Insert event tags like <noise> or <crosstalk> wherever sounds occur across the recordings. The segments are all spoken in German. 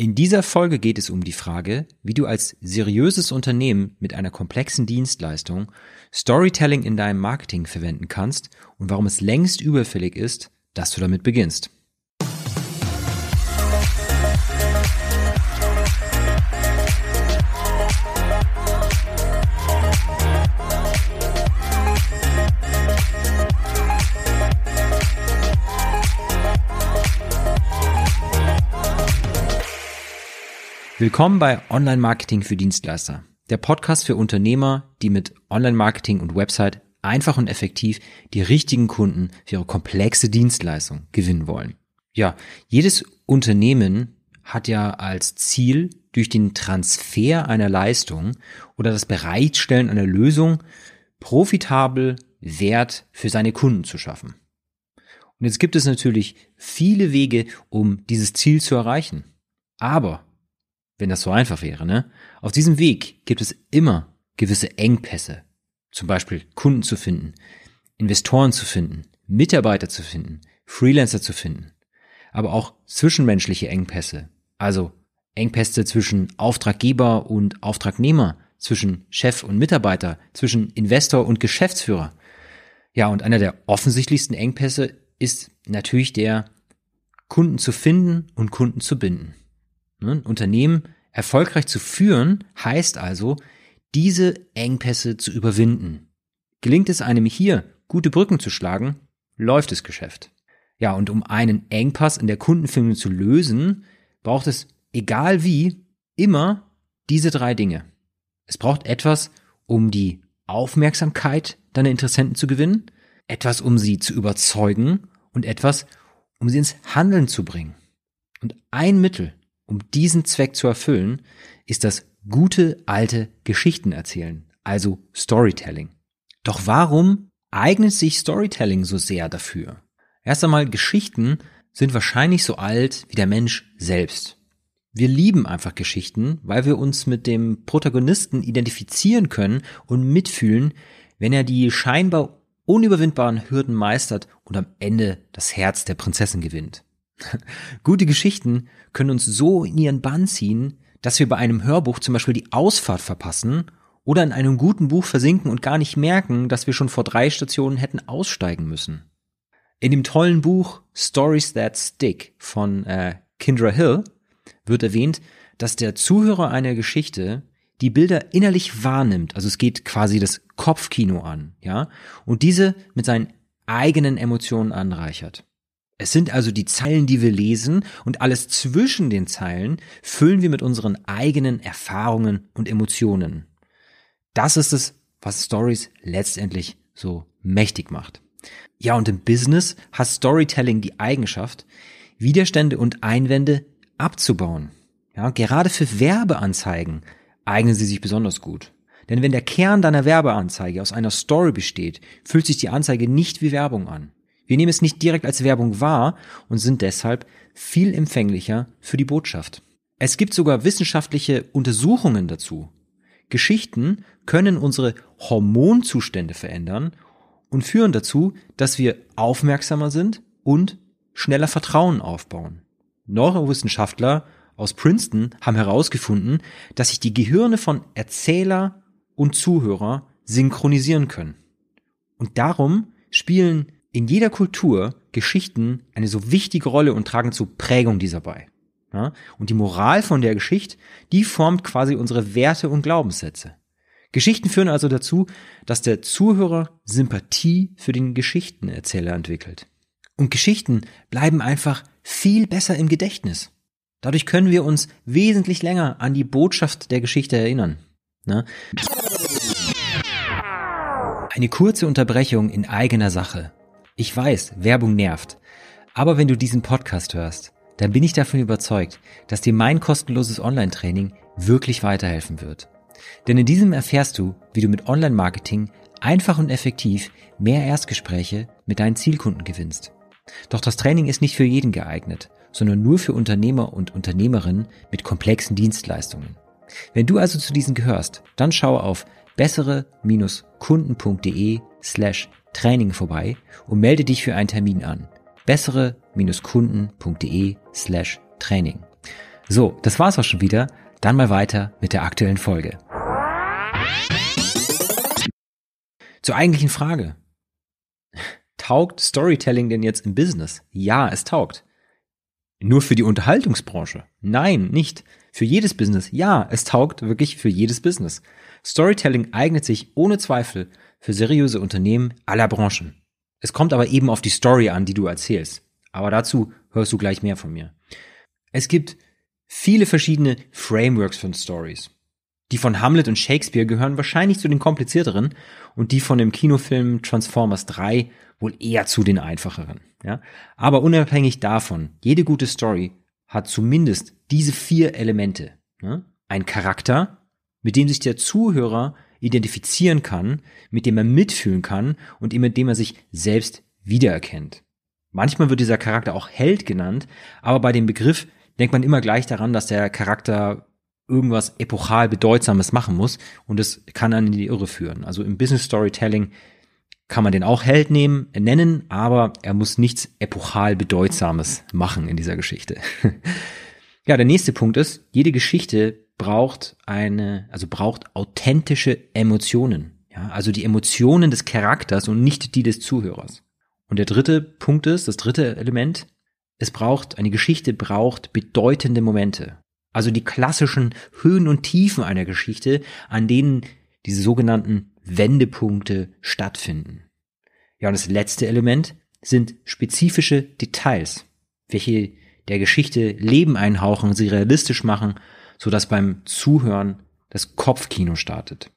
In dieser Folge geht es um die Frage, wie du als seriöses Unternehmen mit einer komplexen Dienstleistung Storytelling in deinem Marketing verwenden kannst und warum es längst überfällig ist, dass du damit beginnst. Willkommen bei Online Marketing für Dienstleister, der Podcast für Unternehmer, die mit Online Marketing und Website einfach und effektiv die richtigen Kunden für ihre komplexe Dienstleistung gewinnen wollen. Ja, jedes Unternehmen hat ja als Ziel, durch den Transfer einer Leistung oder das Bereitstellen einer Lösung profitabel Wert für seine Kunden zu schaffen. Und jetzt gibt es natürlich viele Wege, um dieses Ziel zu erreichen. Aber wenn das so einfach wäre, ne? Auf diesem Weg gibt es immer gewisse Engpässe. Zum Beispiel Kunden zu finden, Investoren zu finden, Mitarbeiter zu finden, Freelancer zu finden. Aber auch zwischenmenschliche Engpässe. Also Engpässe zwischen Auftraggeber und Auftragnehmer, zwischen Chef und Mitarbeiter, zwischen Investor und Geschäftsführer. Ja, und einer der offensichtlichsten Engpässe ist natürlich der, Kunden zu finden und Kunden zu binden. Ne? Unternehmen erfolgreich zu führen heißt also, diese Engpässe zu überwinden. Gelingt es einem hier, gute Brücken zu schlagen, läuft das Geschäft. Ja, und um einen Engpass in der Kundenfindung zu lösen, braucht es, egal wie, immer diese drei Dinge. Es braucht etwas, um die Aufmerksamkeit deiner Interessenten zu gewinnen, etwas, um sie zu überzeugen und etwas, um sie ins Handeln zu bringen. Und ein Mittel, um diesen Zweck zu erfüllen, ist das gute alte Geschichten erzählen, also Storytelling. Doch warum eignet sich Storytelling so sehr dafür? Erst einmal, Geschichten sind wahrscheinlich so alt wie der Mensch selbst. Wir lieben einfach Geschichten, weil wir uns mit dem Protagonisten identifizieren können und mitfühlen, wenn er die scheinbar unüberwindbaren Hürden meistert und am Ende das Herz der Prinzessin gewinnt. <laughs> Gute Geschichten können uns so in ihren Bann ziehen, dass wir bei einem Hörbuch zum Beispiel die Ausfahrt verpassen oder in einem guten Buch versinken und gar nicht merken, dass wir schon vor drei Stationen hätten aussteigen müssen. In dem tollen Buch Stories That Stick von äh, Kindra Hill wird erwähnt, dass der Zuhörer einer Geschichte die Bilder innerlich wahrnimmt, also es geht quasi das Kopfkino an, ja, und diese mit seinen eigenen Emotionen anreichert. Es sind also die Zeilen, die wir lesen und alles zwischen den Zeilen füllen wir mit unseren eigenen Erfahrungen und Emotionen. Das ist es, was Stories letztendlich so mächtig macht. Ja, und im Business hat Storytelling die Eigenschaft, Widerstände und Einwände abzubauen. Ja, gerade für Werbeanzeigen eignen sie sich besonders gut. Denn wenn der Kern deiner Werbeanzeige aus einer Story besteht, fühlt sich die Anzeige nicht wie Werbung an. Wir nehmen es nicht direkt als Werbung wahr und sind deshalb viel empfänglicher für die Botschaft. Es gibt sogar wissenschaftliche Untersuchungen dazu. Geschichten können unsere Hormonzustände verändern und führen dazu, dass wir aufmerksamer sind und schneller Vertrauen aufbauen. Neurowissenschaftler aus Princeton haben herausgefunden, dass sich die Gehirne von Erzähler und Zuhörer synchronisieren können. Und darum spielen in jeder Kultur Geschichten eine so wichtige Rolle und tragen zur Prägung dieser bei. Ja? Und die Moral von der Geschichte, die formt quasi unsere Werte und Glaubenssätze. Geschichten führen also dazu, dass der Zuhörer Sympathie für den Geschichtenerzähler entwickelt. Und Geschichten bleiben einfach viel besser im Gedächtnis. Dadurch können wir uns wesentlich länger an die Botschaft der Geschichte erinnern. Ne? Eine kurze Unterbrechung in eigener Sache. Ich weiß, Werbung nervt. Aber wenn du diesen Podcast hörst, dann bin ich davon überzeugt, dass dir mein kostenloses Online-Training wirklich weiterhelfen wird. Denn in diesem erfährst du, wie du mit Online-Marketing einfach und effektiv mehr Erstgespräche mit deinen Zielkunden gewinnst. Doch das Training ist nicht für jeden geeignet, sondern nur für Unternehmer und Unternehmerinnen mit komplexen Dienstleistungen. Wenn du also zu diesen gehörst, dann schau auf bessere-kunden.de slash Training vorbei und melde dich für einen Termin an. Bessere-kunden.de slash Training. So, das war's auch schon wieder. Dann mal weiter mit der aktuellen Folge. Zur eigentlichen Frage. <laughs> Taugt Storytelling denn jetzt im Business? Ja, es taugt. Nur für die Unterhaltungsbranche? Nein, nicht. Für jedes Business? Ja, es taugt wirklich für jedes Business. Storytelling eignet sich ohne Zweifel für seriöse Unternehmen aller Branchen. Es kommt aber eben auf die Story an, die du erzählst. Aber dazu hörst du gleich mehr von mir. Es gibt viele verschiedene Frameworks von Stories. Die von Hamlet und Shakespeare gehören wahrscheinlich zu den komplizierteren und die von dem Kinofilm Transformers 3 wohl eher zu den einfacheren. Ja? Aber unabhängig davon, jede gute Story hat zumindest diese vier Elemente. Ne? Ein Charakter, mit dem sich der Zuhörer identifizieren kann, mit dem er mitfühlen kann und mit dem er sich selbst wiedererkennt. Manchmal wird dieser Charakter auch Held genannt, aber bei dem Begriff denkt man immer gleich daran, dass der Charakter irgendwas epochal Bedeutsames machen muss und es kann dann in die Irre führen. Also im Business Storytelling kann man den auch Held nehmen, nennen, aber er muss nichts epochal Bedeutsames machen in dieser Geschichte. <laughs> ja, der nächste Punkt ist, jede Geschichte braucht eine, also braucht authentische Emotionen. Ja, also die Emotionen des Charakters und nicht die des Zuhörers. Und der dritte Punkt ist, das dritte Element, es braucht, eine Geschichte braucht bedeutende Momente. Also die klassischen Höhen und Tiefen einer Geschichte, an denen diese sogenannten Wendepunkte stattfinden. Ja, und das letzte Element sind spezifische Details, welche der Geschichte Leben einhauchen, sie realistisch machen, so dass beim Zuhören das Kopfkino startet.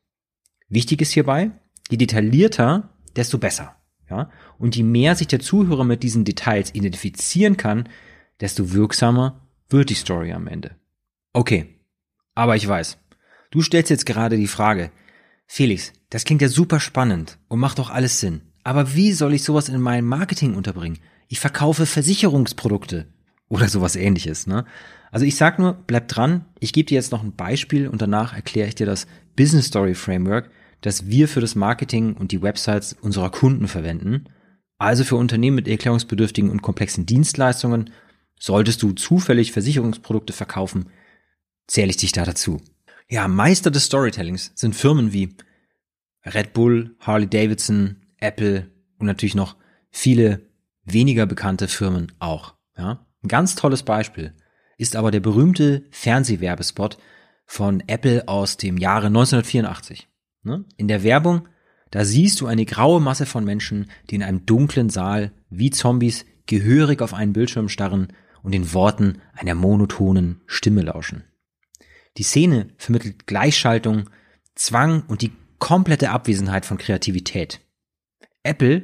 Wichtig ist hierbei, je detaillierter, desto besser. Ja? Und je mehr sich der Zuhörer mit diesen Details identifizieren kann, desto wirksamer wird die Story am Ende. Okay, aber ich weiß, du stellst jetzt gerade die Frage, Felix, das klingt ja super spannend und macht doch alles Sinn. Aber wie soll ich sowas in meinem Marketing unterbringen? Ich verkaufe Versicherungsprodukte oder sowas ähnliches, ne? Also ich sag nur, bleib dran. Ich gebe dir jetzt noch ein Beispiel und danach erkläre ich dir das Business Story Framework, das wir für das Marketing und die Websites unserer Kunden verwenden. Also für Unternehmen mit erklärungsbedürftigen und komplexen Dienstleistungen solltest du zufällig Versicherungsprodukte verkaufen, zähle ich dich da dazu. Ja, Meister des Storytellings sind Firmen wie Red Bull, Harley Davidson, Apple und natürlich noch viele weniger bekannte Firmen auch. Ja? Ein ganz tolles Beispiel ist aber der berühmte Fernsehwerbespot von Apple aus dem Jahre 1984. Ne? In der Werbung, da siehst du eine graue Masse von Menschen, die in einem dunklen Saal wie Zombies gehörig auf einen Bildschirm starren und den Worten einer monotonen Stimme lauschen. Die Szene vermittelt Gleichschaltung, Zwang und die komplette Abwesenheit von Kreativität. Apple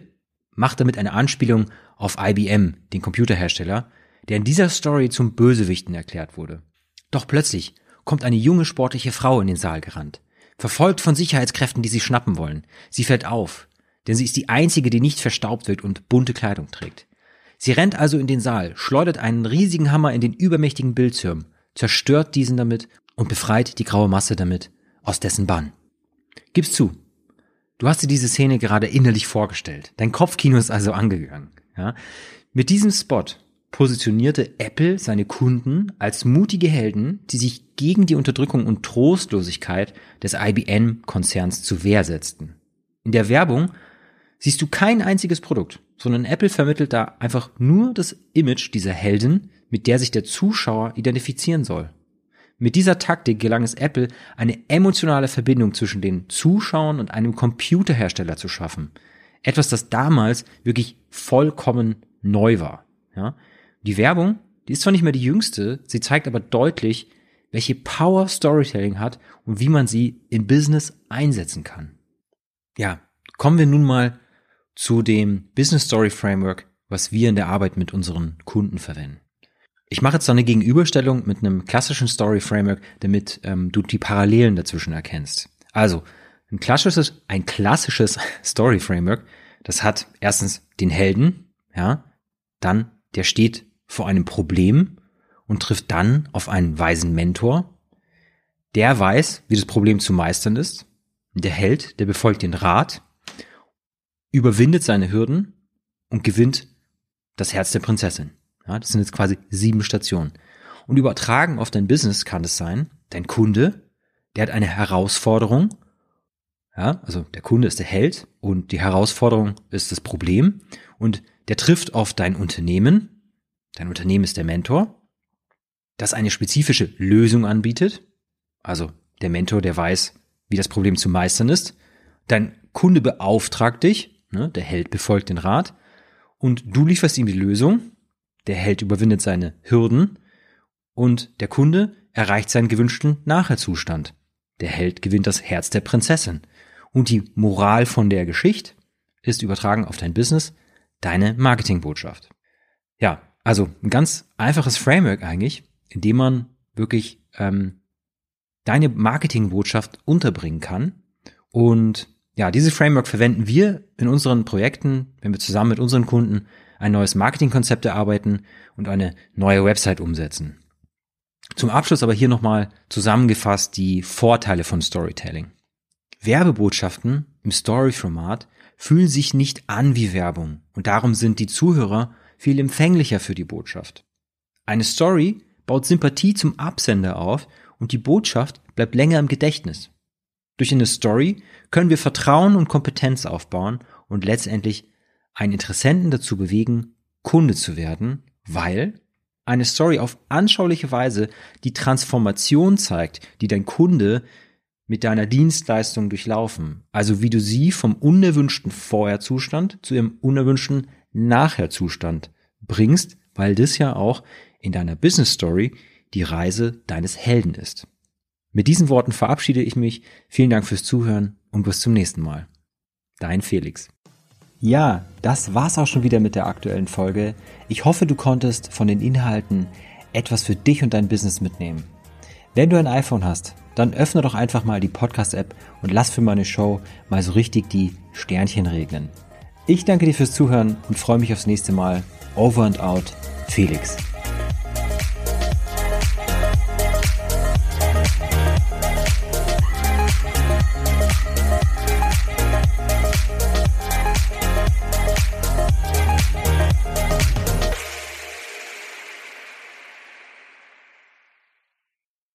macht damit eine Anspielung auf IBM, den Computerhersteller, der in dieser Story zum Bösewichten erklärt wurde. Doch plötzlich kommt eine junge sportliche Frau in den Saal gerannt, verfolgt von Sicherheitskräften, die sie schnappen wollen. Sie fällt auf, denn sie ist die einzige, die nicht verstaubt wirkt und bunte Kleidung trägt. Sie rennt also in den Saal, schleudert einen riesigen Hammer in den übermächtigen Bildschirm, zerstört diesen damit und befreit die graue Masse damit aus dessen Bann. Gib's zu. Du hast dir diese Szene gerade innerlich vorgestellt. Dein Kopfkino ist also angegangen. Ja? Mit diesem Spot positionierte Apple seine Kunden als mutige Helden, die sich gegen die Unterdrückung und Trostlosigkeit des IBM-Konzerns zu Wehr setzten. In der Werbung siehst du kein einziges Produkt, sondern Apple vermittelt da einfach nur das Image dieser Helden, mit der sich der Zuschauer identifizieren soll. Mit dieser Taktik gelang es Apple, eine emotionale Verbindung zwischen den Zuschauern und einem Computerhersteller zu schaffen. Etwas, das damals wirklich vollkommen neu war. Ja? Die Werbung, die ist zwar nicht mehr die jüngste, sie zeigt aber deutlich, welche Power Storytelling hat und wie man sie im Business einsetzen kann. Ja, kommen wir nun mal zu dem Business Story Framework, was wir in der Arbeit mit unseren Kunden verwenden. Ich mache jetzt so eine Gegenüberstellung mit einem klassischen Story Framework, damit ähm, du die Parallelen dazwischen erkennst. Also, ein klassisches, ein klassisches <laughs> Story Framework, das hat erstens den Helden, ja, dann der steht vor einem Problem und trifft dann auf einen weisen Mentor. Der weiß, wie das Problem zu meistern ist. Der Held, der befolgt den Rat, überwindet seine Hürden und gewinnt das Herz der Prinzessin. Ja, das sind jetzt quasi sieben Stationen. Und übertragen auf dein Business kann es sein, dein Kunde, der hat eine Herausforderung, ja, also der Kunde ist der Held und die Herausforderung ist das Problem und der trifft auf dein Unternehmen, dein Unternehmen ist der Mentor, das eine spezifische Lösung anbietet, also der Mentor, der weiß, wie das Problem zu meistern ist, dein Kunde beauftragt dich, ne, der Held befolgt den Rat und du lieferst ihm die Lösung, der Held überwindet seine Hürden und der Kunde erreicht seinen gewünschten Nachherzustand. Der Held gewinnt das Herz der Prinzessin. Und die Moral von der Geschichte ist übertragen auf dein Business deine Marketingbotschaft. Ja, also ein ganz einfaches Framework eigentlich, in dem man wirklich ähm, deine Marketingbotschaft unterbringen kann. Und ja, dieses Framework verwenden wir in unseren Projekten, wenn wir zusammen mit unseren Kunden ein neues Marketingkonzept erarbeiten und eine neue Website umsetzen. Zum Abschluss aber hier nochmal zusammengefasst die Vorteile von Storytelling. Werbebotschaften im Story-Format fühlen sich nicht an wie Werbung und darum sind die Zuhörer viel empfänglicher für die Botschaft. Eine Story baut Sympathie zum Absender auf und die Botschaft bleibt länger im Gedächtnis. Durch eine Story können wir Vertrauen und Kompetenz aufbauen und letztendlich einen Interessenten dazu bewegen, Kunde zu werden, weil eine Story auf anschauliche Weise die Transformation zeigt, die dein Kunde mit deiner Dienstleistung durchlaufen. Also wie du sie vom unerwünschten Vorherzustand zu ihrem unerwünschten Nachherzustand bringst, weil das ja auch in deiner Business Story die Reise deines Helden ist. Mit diesen Worten verabschiede ich mich. Vielen Dank fürs Zuhören und bis zum nächsten Mal. Dein Felix. Ja, das war's auch schon wieder mit der aktuellen Folge. Ich hoffe, du konntest von den Inhalten etwas für dich und dein Business mitnehmen. Wenn du ein iPhone hast, dann öffne doch einfach mal die Podcast-App und lass für meine Show mal so richtig die Sternchen regnen. Ich danke dir fürs Zuhören und freue mich aufs nächste Mal. Over and out, Felix.